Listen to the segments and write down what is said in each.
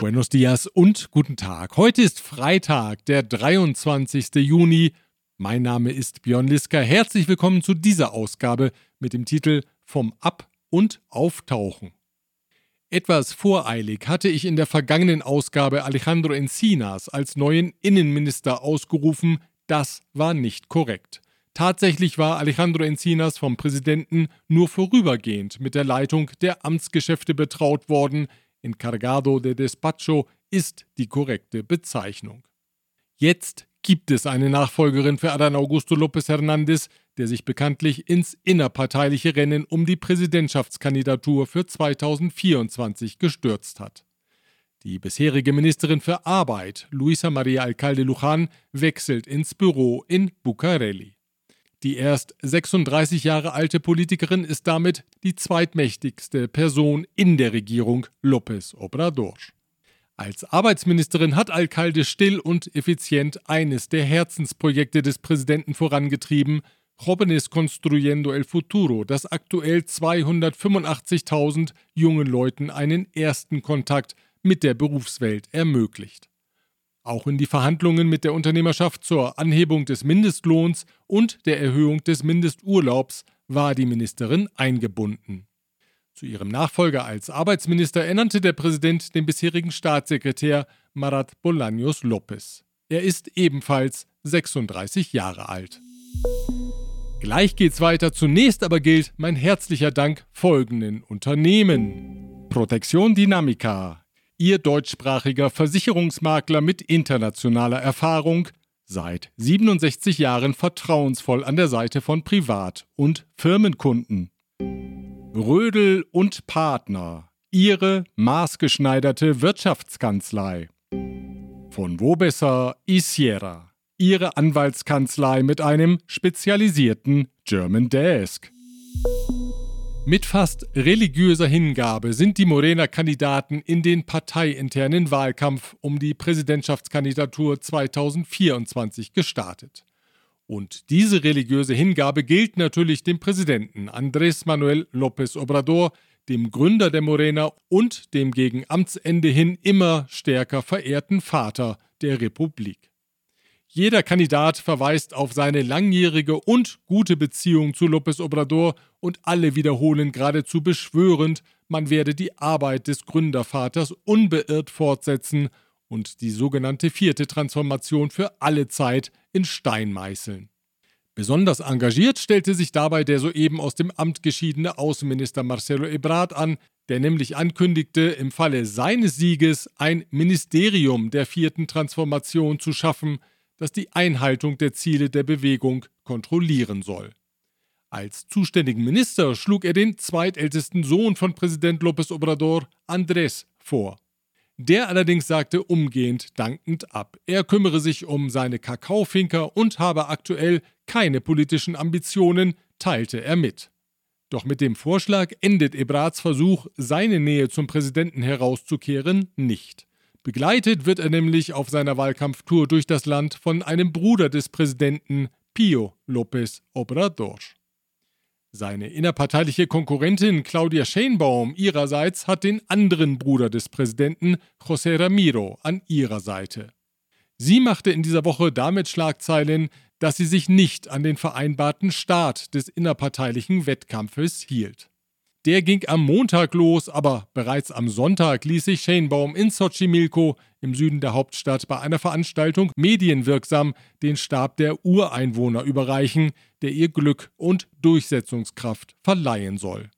Buenos dias und guten Tag. Heute ist Freitag, der 23. Juni. Mein Name ist Björn Liska. Herzlich willkommen zu dieser Ausgabe mit dem Titel Vom Ab- und Auftauchen. Etwas voreilig hatte ich in der vergangenen Ausgabe Alejandro Encinas als neuen Innenminister ausgerufen. Das war nicht korrekt. Tatsächlich war Alejandro Encinas vom Präsidenten nur vorübergehend mit der Leitung der Amtsgeschäfte betraut worden. Encargado de Despacho ist die korrekte Bezeichnung. Jetzt gibt es eine Nachfolgerin für Adán Augusto López Hernández, der sich bekanntlich ins innerparteiliche Rennen um die Präsidentschaftskandidatur für 2024 gestürzt hat. Die bisherige Ministerin für Arbeit, Luisa Maria Alcalde Luján, wechselt ins Büro in Bucareli. Die erst 36 Jahre alte Politikerin ist damit die zweitmächtigste Person in der Regierung López Obrador. Als Arbeitsministerin hat Alcalde still und effizient eines der Herzensprojekte des Präsidenten vorangetrieben, Jóvenes Construyendo el Futuro, das aktuell 285.000 jungen Leuten einen ersten Kontakt mit der Berufswelt ermöglicht. Auch in die Verhandlungen mit der Unternehmerschaft zur Anhebung des Mindestlohns und der Erhöhung des Mindesturlaubs war die Ministerin eingebunden. Zu ihrem Nachfolger als Arbeitsminister ernannte der Präsident den bisherigen Staatssekretär Marat Bolaños López. Er ist ebenfalls 36 Jahre alt. Gleich geht's weiter. Zunächst aber gilt mein herzlicher Dank folgenden Unternehmen. Protection Dynamica, Ihr deutschsprachiger Versicherungsmakler mit internationaler Erfahrung, seit 67 Jahren vertrauensvoll an der Seite von Privat- und Firmenkunden. Rödel und Partner, Ihre maßgeschneiderte Wirtschaftskanzlei. Von wo besser Isiera, Ihre Anwaltskanzlei mit einem spezialisierten German Desk. Mit fast religiöser Hingabe sind die Morena-Kandidaten in den parteiinternen Wahlkampf um die Präsidentschaftskandidatur 2024 gestartet. Und diese religiöse Hingabe gilt natürlich dem Präsidenten Andrés Manuel López Obrador, dem Gründer der Morena und dem gegen Amtsende hin immer stärker verehrten Vater der Republik. Jeder Kandidat verweist auf seine langjährige und gute Beziehung zu López Obrador und alle wiederholen geradezu beschwörend, man werde die Arbeit des Gründervaters unbeirrt fortsetzen und die sogenannte vierte Transformation für alle Zeit in Stein meißeln. Besonders engagiert stellte sich dabei der soeben aus dem Amt geschiedene Außenminister Marcelo Ebrard an, der nämlich ankündigte, im Falle seines Sieges ein Ministerium der vierten Transformation zu schaffen, das die Einhaltung der Ziele der Bewegung kontrollieren soll. Als zuständigen Minister schlug er den zweitältesten Sohn von Präsident López Obrador, Andrés, vor. Der allerdings sagte umgehend dankend ab. Er kümmere sich um seine Kakaofinker und habe aktuell keine politischen Ambitionen, teilte er mit. Doch mit dem Vorschlag endet Ebrards Versuch, seine Nähe zum Präsidenten herauszukehren, nicht. Begleitet wird er nämlich auf seiner Wahlkampftour durch das Land von einem Bruder des Präsidenten, Pio López Obrador. Seine innerparteiliche Konkurrentin Claudia Sheinbaum ihrerseits hat den anderen Bruder des Präsidenten, José Ramiro, an ihrer Seite. Sie machte in dieser Woche damit Schlagzeilen, dass sie sich nicht an den vereinbarten Start des innerparteilichen Wettkampfes hielt. Der ging am Montag los, aber bereits am Sonntag ließ sich Sheinbaum in Xochimilco im Süden der Hauptstadt bei einer Veranstaltung medienwirksam den Stab der Ureinwohner überreichen, der ihr Glück und Durchsetzungskraft verleihen soll.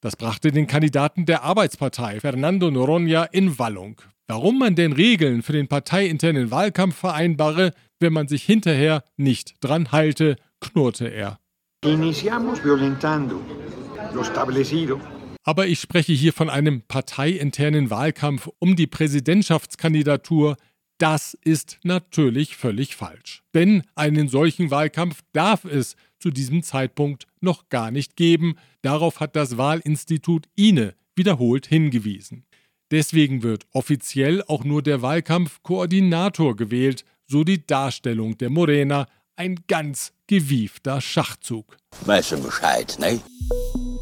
Das brachte den Kandidaten der Arbeitspartei, Fernando Noronha, in Wallung. Warum man denn Regeln für den parteiinternen Wahlkampf vereinbare, wenn man sich hinterher nicht dran halte, knurrte er. Iniciamos violentando aber ich spreche hier von einem parteiinternen Wahlkampf um die Präsidentschaftskandidatur. Das ist natürlich völlig falsch. Denn einen solchen Wahlkampf darf es zu diesem Zeitpunkt noch gar nicht geben. Darauf hat das Wahlinstitut INE wiederholt hingewiesen. Deswegen wird offiziell auch nur der Wahlkampfkoordinator gewählt, so die Darstellung der Morena, ein ganz gewiefter Schachzug. Weißt du Bescheid, ne?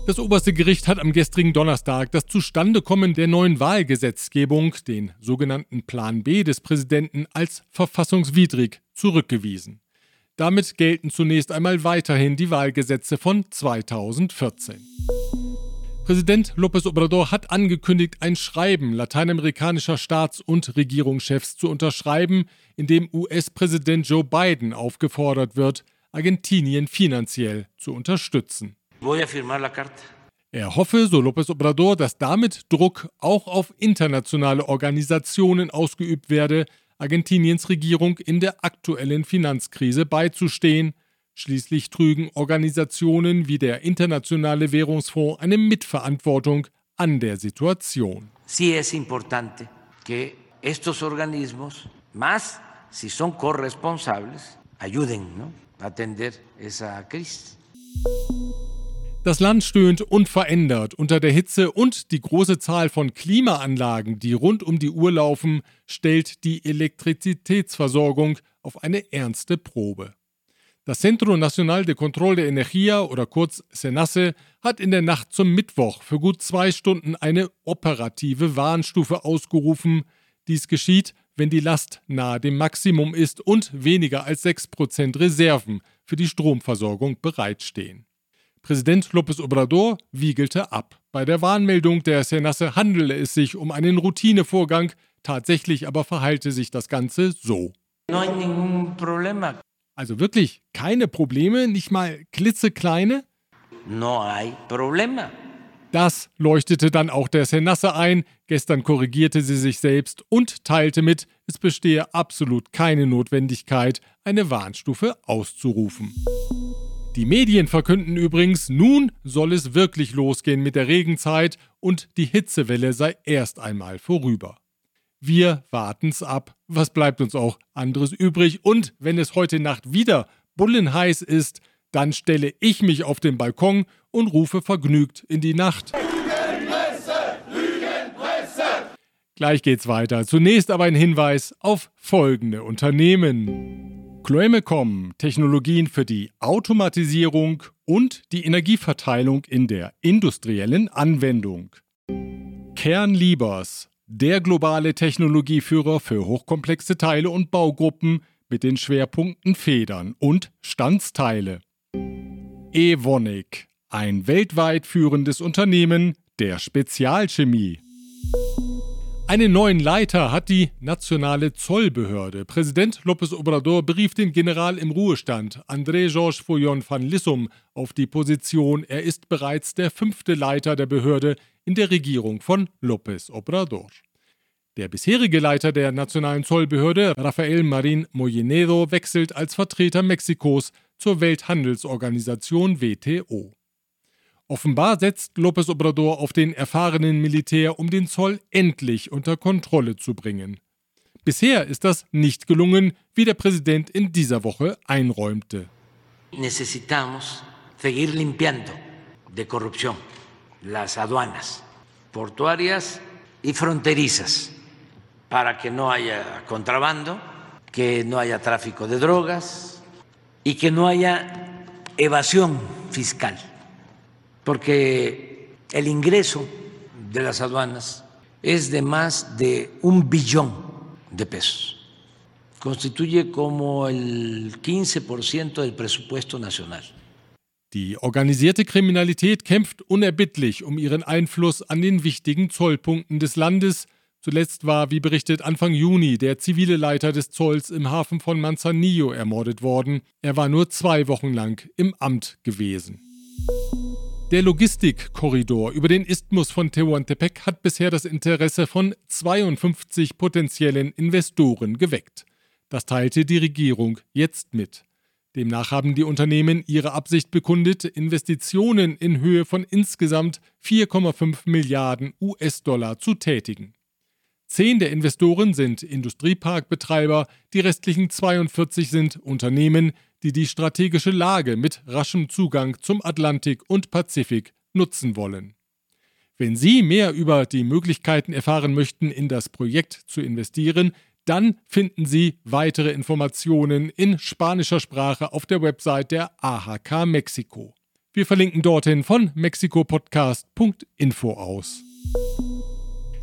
Das oberste Gericht hat am gestrigen Donnerstag das Zustandekommen der neuen Wahlgesetzgebung, den sogenannten Plan B des Präsidenten, als verfassungswidrig zurückgewiesen. Damit gelten zunächst einmal weiterhin die Wahlgesetze von 2014. Präsident López Obrador hat angekündigt, ein Schreiben lateinamerikanischer Staats- und Regierungschefs zu unterschreiben, in dem US-Präsident Joe Biden aufgefordert wird, Argentinien finanziell zu unterstützen. Er hoffe, so López Obrador, dass damit Druck auch auf internationale Organisationen ausgeübt werde, Argentiniens Regierung in der aktuellen Finanzkrise beizustehen. Schließlich trügen Organisationen wie der Internationale Währungsfonds eine Mitverantwortung an der Situation. Sí es importante que estos organismos, más si son corresponsables, ayuden ¿no? a atender esa crisis. Das Land stöhnt unverändert unter der Hitze und die große Zahl von Klimaanlagen, die rund um die Uhr laufen, stellt die Elektrizitätsversorgung auf eine ernste Probe. Das Centro Nacional de Control de Energía oder kurz SENACE hat in der Nacht zum Mittwoch für gut zwei Stunden eine operative Warnstufe ausgerufen. Dies geschieht, wenn die Last nahe dem Maximum ist und weniger als 6% Reserven für die Stromversorgung bereitstehen. Präsident López Obrador wiegelte ab. Bei der Warnmeldung der Senasse handele es sich um einen Routinevorgang, tatsächlich aber verhalte sich das Ganze so. Also wirklich keine Probleme, nicht mal klitzekleine? No hay problema. Das leuchtete dann auch der Senasse ein. Gestern korrigierte sie sich selbst und teilte mit, es bestehe absolut keine Notwendigkeit, eine Warnstufe auszurufen. Die Medien verkünden übrigens, nun soll es wirklich losgehen mit der Regenzeit und die Hitzewelle sei erst einmal vorüber. Wir warten's ab. Was bleibt uns auch anderes übrig? Und wenn es heute Nacht wieder bullenheiß ist, dann stelle ich mich auf den Balkon und rufe vergnügt in die Nacht. Lügenpresse, Lügenpresse. Gleich geht's weiter. Zunächst aber ein Hinweis auf folgende Unternehmen. Chloemecom Technologien für die Automatisierung und die Energieverteilung in der industriellen Anwendung. Kernliebers, der globale Technologieführer für hochkomplexe Teile und Baugruppen mit den Schwerpunkten Federn und Standsteile. Evonik, ein weltweit führendes Unternehmen der Spezialchemie. Einen neuen Leiter hat die nationale Zollbehörde. Präsident López Obrador berief den General im Ruhestand, André Georges Fouillon van Lissum, auf die Position. Er ist bereits der fünfte Leiter der Behörde in der Regierung von López Obrador. Der bisherige Leiter der nationalen Zollbehörde, Rafael Marin Mollinedo, wechselt als Vertreter Mexikos zur Welthandelsorganisation WTO. Offenbar setzt López Obrador auf den erfahrenen Militär, um den Zoll endlich unter Kontrolle zu bringen. Bisher ist das nicht gelungen, wie der Präsident in dieser Woche einräumte. Necesitamos seguir limpiando de corrupción las aduanas portuarias y fronterizas para que no haya contrabando, que no haya tráfico de drogas y que no haya evasión fiscal porque el ingreso de las aduanas es de más de un billón de pesos. Constituye como el 15% del presupuesto nacional. Die organisierte Kriminalität kämpft unerbittlich um ihren Einfluss an den wichtigen Zollpunkten des Landes. Zuletzt war, wie berichtet, Anfang Juni der zivile Leiter des Zolls im Hafen von Manzanillo ermordet worden. Er war nur zwei Wochen lang im Amt gewesen. Der Logistikkorridor über den Isthmus von Tehuantepec hat bisher das Interesse von 52 potenziellen Investoren geweckt. Das teilte die Regierung jetzt mit. Demnach haben die Unternehmen ihre Absicht bekundet, Investitionen in Höhe von insgesamt 4,5 Milliarden US-Dollar zu tätigen. Zehn der Investoren sind Industrieparkbetreiber, die restlichen 42 sind Unternehmen, die die strategische Lage mit raschem Zugang zum Atlantik und Pazifik nutzen wollen. Wenn Sie mehr über die Möglichkeiten erfahren möchten, in das Projekt zu investieren, dann finden Sie weitere Informationen in spanischer Sprache auf der Website der AHK Mexiko. Wir verlinken dorthin von mexikopodcast.info aus.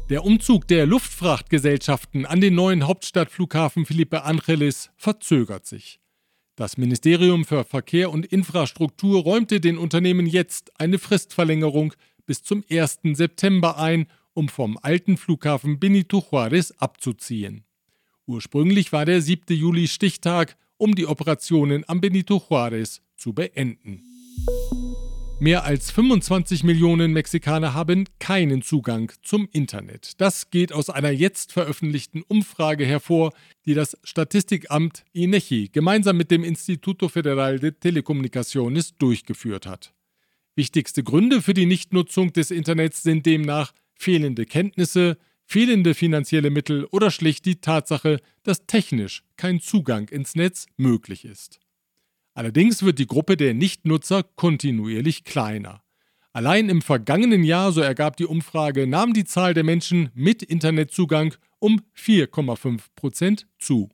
Der Umzug der Luftfrachtgesellschaften an den neuen Hauptstadtflughafen Felipe Angeles verzögert sich. Das Ministerium für Verkehr und Infrastruktur räumte den Unternehmen jetzt eine Fristverlängerung bis zum 1. September ein, um vom alten Flughafen Benito Juárez abzuziehen. Ursprünglich war der 7. Juli Stichtag, um die Operationen am Benito Juárez zu beenden. Mehr als 25 Millionen Mexikaner haben keinen Zugang zum Internet. Das geht aus einer jetzt veröffentlichten Umfrage hervor, die das Statistikamt INEGI gemeinsam mit dem Instituto Federal de Telecomunicaciones durchgeführt hat. Wichtigste Gründe für die Nichtnutzung des Internets sind demnach fehlende Kenntnisse, fehlende finanzielle Mittel oder schlicht die Tatsache, dass technisch kein Zugang ins Netz möglich ist. Allerdings wird die Gruppe der Nichtnutzer kontinuierlich kleiner. Allein im vergangenen Jahr, so ergab die Umfrage, nahm die Zahl der Menschen mit Internetzugang um 4,5 Prozent zu.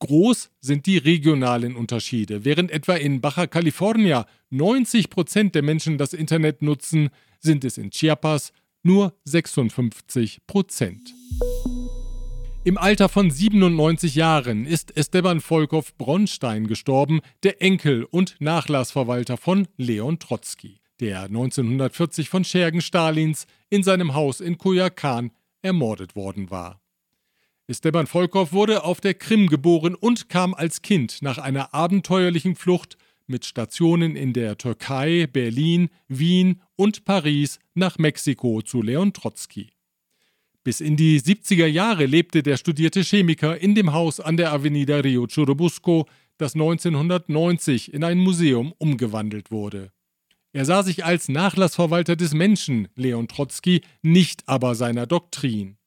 Groß sind die regionalen Unterschiede. Während etwa in Baja California 90 Prozent der Menschen das Internet nutzen, sind es in Chiapas nur 56 Prozent. Im Alter von 97 Jahren ist Esteban Volkov Bronstein gestorben, der Enkel und Nachlassverwalter von Leon Trotzki, der 1940 von Schergen Stalins in seinem Haus in Koyakan ermordet worden war. Esteban Volkov wurde auf der Krim geboren und kam als Kind nach einer abenteuerlichen Flucht mit Stationen in der Türkei, Berlin, Wien und Paris nach Mexiko zu Leon Trotzki. Bis in die 70er Jahre lebte der studierte Chemiker in dem Haus an der Avenida Rio Churubusco, das 1990 in ein Museum umgewandelt wurde. Er sah sich als Nachlassverwalter des Menschen, Leon Trotzki, nicht aber seiner Doktrin.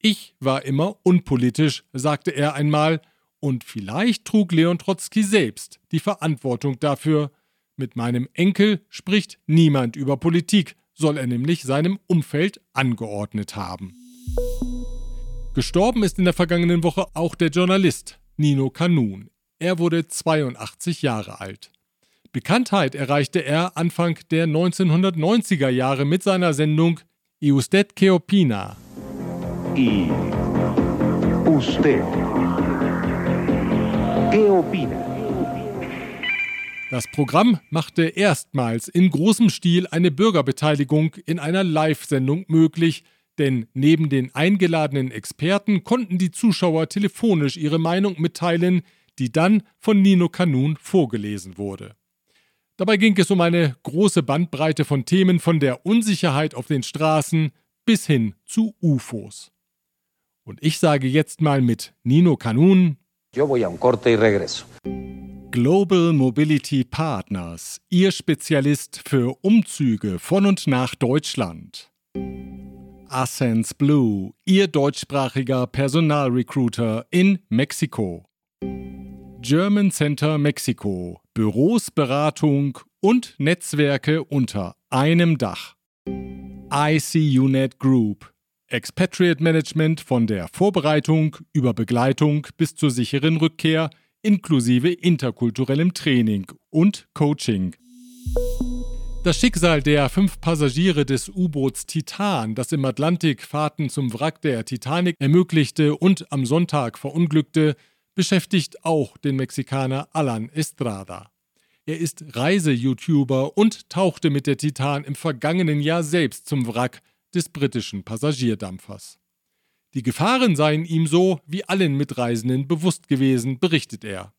Ich war immer unpolitisch, sagte er einmal, und vielleicht trug Leon Trotzki selbst die Verantwortung dafür. Mit meinem Enkel spricht niemand über Politik, soll er nämlich seinem Umfeld angeordnet haben. Gestorben ist in der vergangenen Woche auch der Journalist Nino Kanun. Er wurde 82 Jahre alt. Bekanntheit erreichte er Anfang der 1990er Jahre mit seiner Sendung ¿Y usted qué opina? ¿Y usted qué opina? Das Programm machte erstmals in großem Stil eine Bürgerbeteiligung in einer Live-Sendung möglich, denn neben den eingeladenen Experten konnten die Zuschauer telefonisch ihre Meinung mitteilen, die dann von Nino Kanun vorgelesen wurde. Dabei ging es um eine große Bandbreite von Themen von der Unsicherheit auf den Straßen bis hin zu UFOs. Und ich sage jetzt mal mit Nino Kanun. Yo voy a un corte y regreso. Global Mobility Partners, Ihr Spezialist für Umzüge von und nach Deutschland. Ascens Blue, Ihr deutschsprachiger Personalrecruiter in Mexiko. German Center Mexiko, Büros, Beratung und Netzwerke unter einem Dach. ICUNET Group, Expatriate Management von der Vorbereitung über Begleitung bis zur sicheren Rückkehr – inklusive interkulturellem Training und Coaching. Das Schicksal der fünf Passagiere des U-Boots Titan, das im Atlantik Fahrten zum Wrack der Titanic ermöglichte und am Sonntag verunglückte, beschäftigt auch den Mexikaner Alan Estrada. Er ist Reise-YouTuber und tauchte mit der Titan im vergangenen Jahr selbst zum Wrack des britischen Passagierdampfers. Die Gefahren seien ihm so wie allen Mitreisenden bewusst gewesen, berichtet er.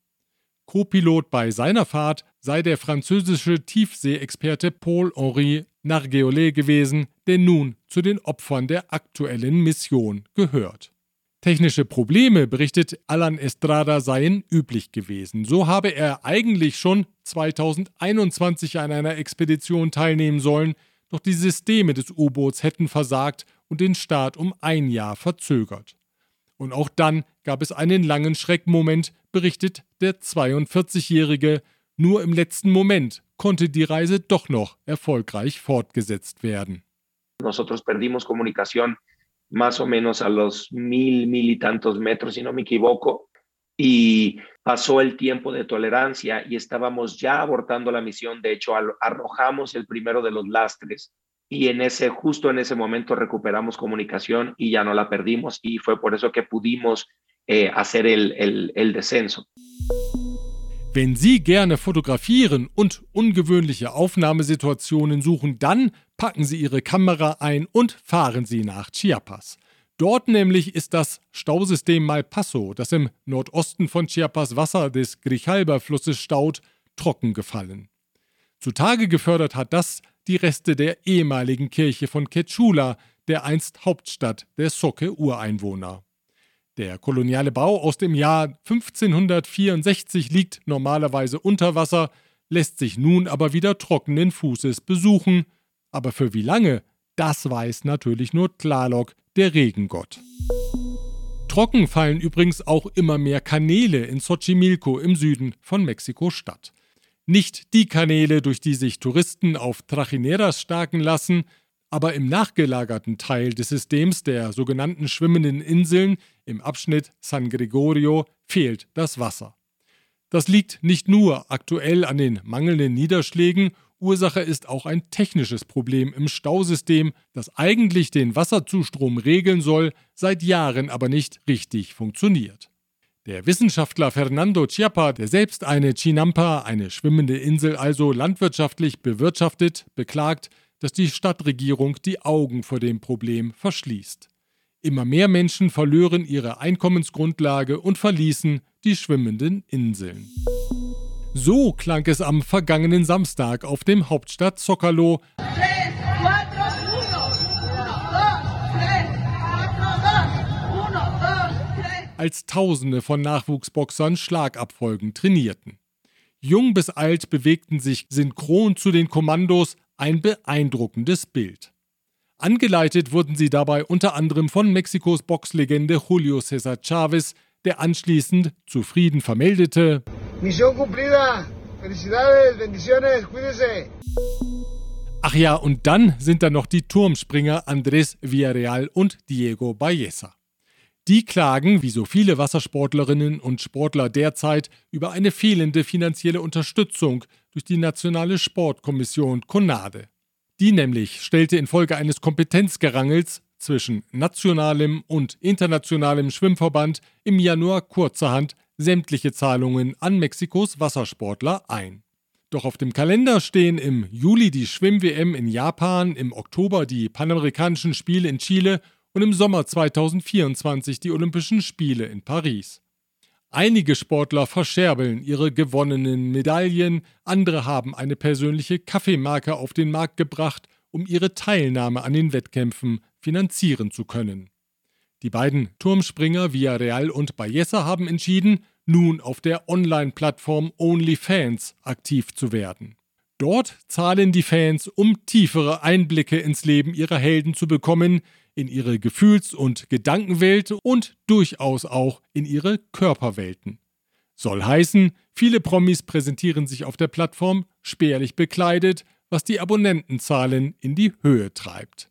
Co-Pilot bei seiner Fahrt sei der französische Tiefseeexperte Paul-Henri Nargeolet gewesen, der nun zu den Opfern der aktuellen Mission gehört. Technische Probleme, berichtet Alan Estrada, seien üblich gewesen. So habe er eigentlich schon 2021 an einer Expedition teilnehmen sollen, doch die Systeme des U-Boots hätten versagt und den Start um ein Jahr verzögert. Und auch dann gab es einen langen Schreckmoment, berichtet der 42-Jährige. Nur im letzten Moment konnte die Reise doch noch erfolgreich fortgesetzt werden. Nosotros perdimos comunicación más o menos a los mil, mil y tantos metros, si no me equivoco. y pasó el tiempo de tolerancia y estábamos ya abortando la misión. De hecho, arrojamos el primero de los lastres y en ese, justo en ese momento recuperamos comunicación y ya no la perdimos y fue por eso que pudimos eh, hacer el, el, el descenso. Wenn Sie gerne fotografieren und ungewöhnliche Aufnahmesituationen suchen, dann packen Sie Ihre Kamera ein und fahren Sie nach Chiapas. Dort nämlich ist das Stausystem Malpaso, das im Nordosten von Chiapas Wasser des Grijalba-Flusses staut, trocken gefallen. Zutage gefördert hat das die Reste der ehemaligen Kirche von Quechula, der einst Hauptstadt der Soque-Ureinwohner. Der koloniale Bau aus dem Jahr 1564 liegt normalerweise unter Wasser, lässt sich nun aber wieder trockenen Fußes besuchen. Aber für wie lange, das weiß natürlich nur Tlaloc, der Regengott. Trocken fallen übrigens auch immer mehr Kanäle in Xochimilco im Süden von Mexiko-Stadt. Nicht die Kanäle, durch die sich Touristen auf Trajineras starken lassen, aber im nachgelagerten Teil des Systems der sogenannten schwimmenden Inseln im Abschnitt San Gregorio fehlt das Wasser. Das liegt nicht nur aktuell an den mangelnden Niederschlägen, Ursache ist auch ein technisches Problem im Stausystem, das eigentlich den Wasserzustrom regeln soll, seit Jahren aber nicht richtig funktioniert. Der Wissenschaftler Fernando Chiappa, der selbst eine Chinampa, eine schwimmende Insel also landwirtschaftlich bewirtschaftet, beklagt, dass die Stadtregierung die Augen vor dem Problem verschließt. Immer mehr Menschen verlören ihre Einkommensgrundlage und verließen die schwimmenden Inseln. So klang es am vergangenen Samstag auf dem Hauptstadt Zocalo. als Tausende von Nachwuchsboxern Schlagabfolgen trainierten. Jung bis alt bewegten sich synchron zu den Kommandos, ein beeindruckendes Bild. Angeleitet wurden sie dabei unter anderem von Mexikos Boxlegende Julio César Chávez, der anschließend zufrieden vermeldete: Mission cumplida. Felicidades, bendiciones, cuídese. Ach ja, und dann sind da noch die Turmspringer Andrés Villarreal und Diego Ballesa. Die klagen, wie so viele Wassersportlerinnen und Sportler derzeit, über eine fehlende finanzielle Unterstützung durch die Nationale Sportkommission CONADE. Die nämlich stellte infolge eines Kompetenzgerangels zwischen nationalem und internationalem Schwimmverband im Januar kurzerhand sämtliche Zahlungen an Mexikos Wassersportler ein. Doch auf dem Kalender stehen im Juli die Schwimm-WM in Japan, im Oktober die Panamerikanischen Spiele in Chile und im Sommer 2024 die Olympischen Spiele in Paris. Einige Sportler verscherbeln ihre gewonnenen Medaillen, andere haben eine persönliche Kaffeemarke auf den Markt gebracht, um ihre Teilnahme an den Wettkämpfen finanzieren zu können. Die beiden Turmspringer Villarreal und Ballesa haben entschieden, nun auf der Online-Plattform OnlyFans aktiv zu werden. Dort zahlen die Fans, um tiefere Einblicke ins Leben ihrer Helden zu bekommen, in ihre Gefühls- und Gedankenwelt und durchaus auch in ihre Körperwelten. Soll heißen, viele Promis präsentieren sich auf der Plattform spärlich bekleidet, was die Abonnentenzahlen in die Höhe treibt.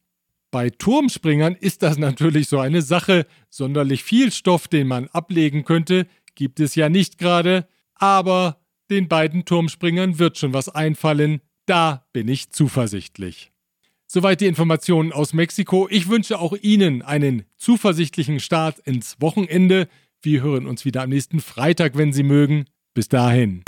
Bei Turmspringern ist das natürlich so eine Sache. Sonderlich viel Stoff, den man ablegen könnte, gibt es ja nicht gerade. Aber den beiden Turmspringern wird schon was einfallen. Da bin ich zuversichtlich. Soweit die Informationen aus Mexiko. Ich wünsche auch Ihnen einen zuversichtlichen Start ins Wochenende. Wir hören uns wieder am nächsten Freitag, wenn Sie mögen. Bis dahin.